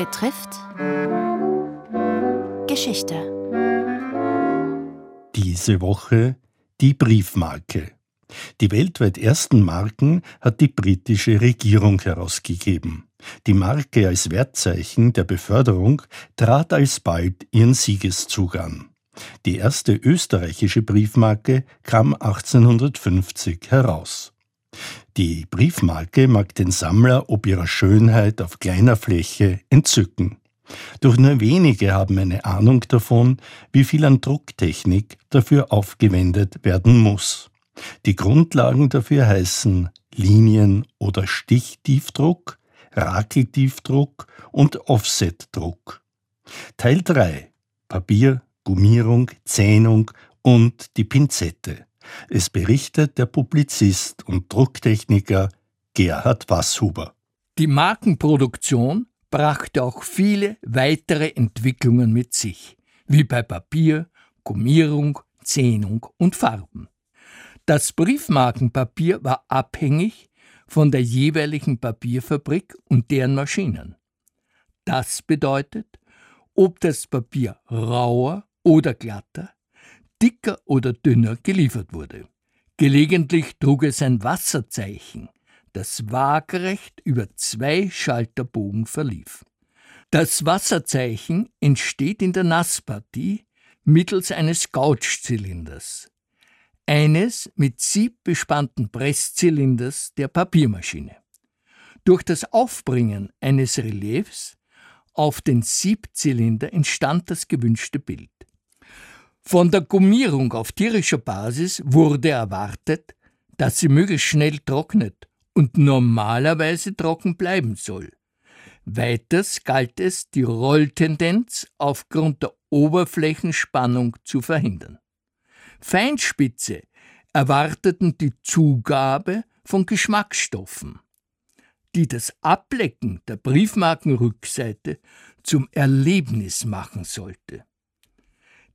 betrifft Geschichte. Diese Woche die Briefmarke. Die weltweit ersten Marken hat die britische Regierung herausgegeben. Die Marke als Wertzeichen der Beförderung trat alsbald ihren Siegeszug an. Die erste österreichische Briefmarke kam 1850 heraus. Die Briefmarke mag den Sammler ob ihrer Schönheit auf kleiner Fläche entzücken. Doch nur wenige haben eine Ahnung davon, wie viel an Drucktechnik dafür aufgewendet werden muss. Die Grundlagen dafür heißen Linien- oder Stichtiefdruck, Rakeltiefdruck und Offsetdruck. Teil 3 Papier, Gummierung, Zähnung und die Pinzette. Es berichtet der Publizist und Drucktechniker Gerhard Wasshuber. Die Markenproduktion brachte auch viele weitere Entwicklungen mit sich, wie bei Papier, Gummierung, Zähnung und Farben. Das Briefmarkenpapier war abhängig von der jeweiligen Papierfabrik und deren Maschinen. Das bedeutet, ob das Papier rauer oder glatter, dicker oder dünner geliefert wurde. Gelegentlich trug es ein Wasserzeichen, das waagerecht über zwei Schalterbogen verlief. Das Wasserzeichen entsteht in der Nasspartie mittels eines Couchzylinders, eines mit Sieb bespannten Presszylinders der Papiermaschine. Durch das Aufbringen eines Reliefs auf den Siebzylinder entstand das gewünschte Bild. Von der Gummierung auf tierischer Basis wurde erwartet, dass sie möglichst schnell trocknet und normalerweise trocken bleiben soll. Weiters galt es, die Rolltendenz aufgrund der Oberflächenspannung zu verhindern. Feinspitze erwarteten die Zugabe von Geschmacksstoffen, die das Ablecken der Briefmarkenrückseite zum Erlebnis machen sollte.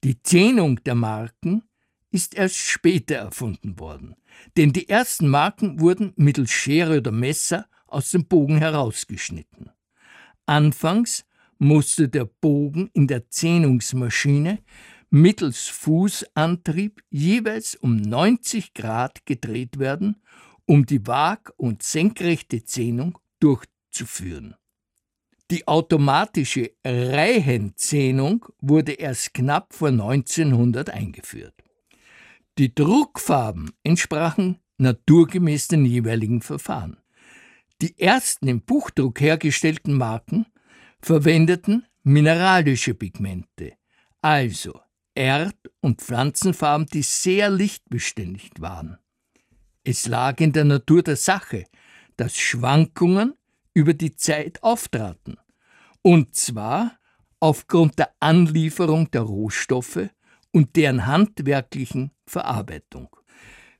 Die Zähnung der Marken ist erst später erfunden worden, denn die ersten Marken wurden mittels Schere oder Messer aus dem Bogen herausgeschnitten. Anfangs musste der Bogen in der Zähnungsmaschine mittels Fußantrieb jeweils um 90 Grad gedreht werden, um die waag- und senkrechte Zähnung durchzuführen. Die automatische Reihenzähnung wurde erst knapp vor 1900 eingeführt. Die Druckfarben entsprachen naturgemäß den jeweiligen Verfahren. Die ersten im Buchdruck hergestellten Marken verwendeten mineralische Pigmente, also Erd- und Pflanzenfarben, die sehr lichtbeständig waren. Es lag in der Natur der Sache, dass Schwankungen über die Zeit auftraten, und zwar aufgrund der Anlieferung der Rohstoffe und deren handwerklichen Verarbeitung.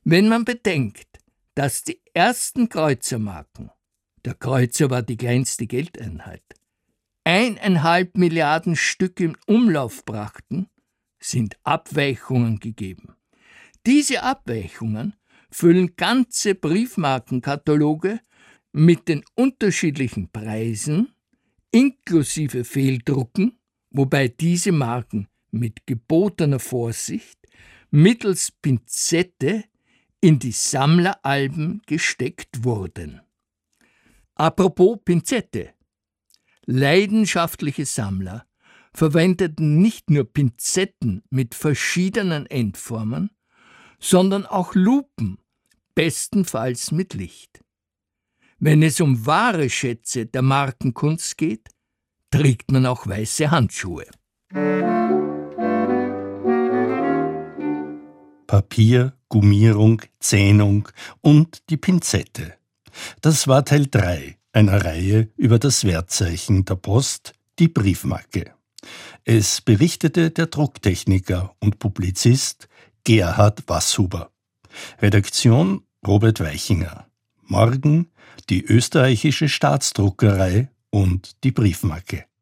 Wenn man bedenkt, dass die ersten Kreuzermarken, der Kreuzer war die kleinste Geldeinheit, eineinhalb Milliarden Stück im Umlauf brachten, sind Abweichungen gegeben. Diese Abweichungen füllen ganze Briefmarkenkataloge mit den unterschiedlichen Preisen inklusive Fehldrucken, wobei diese Marken mit gebotener Vorsicht mittels Pinzette in die Sammleralben gesteckt wurden. Apropos Pinzette. Leidenschaftliche Sammler verwendeten nicht nur Pinzetten mit verschiedenen Endformen, sondern auch Lupen, bestenfalls mit Licht. Wenn es um wahre Schätze der Markenkunst geht, trägt man auch weiße Handschuhe. Papier, Gummierung, Zähnung und die Pinzette. Das war Teil 3 einer Reihe über das Wertzeichen der Post, die Briefmarke. Es berichtete der Drucktechniker und Publizist Gerhard Wasshuber. Redaktion Robert Weichinger. Morgen die österreichische Staatsdruckerei und die Briefmarke.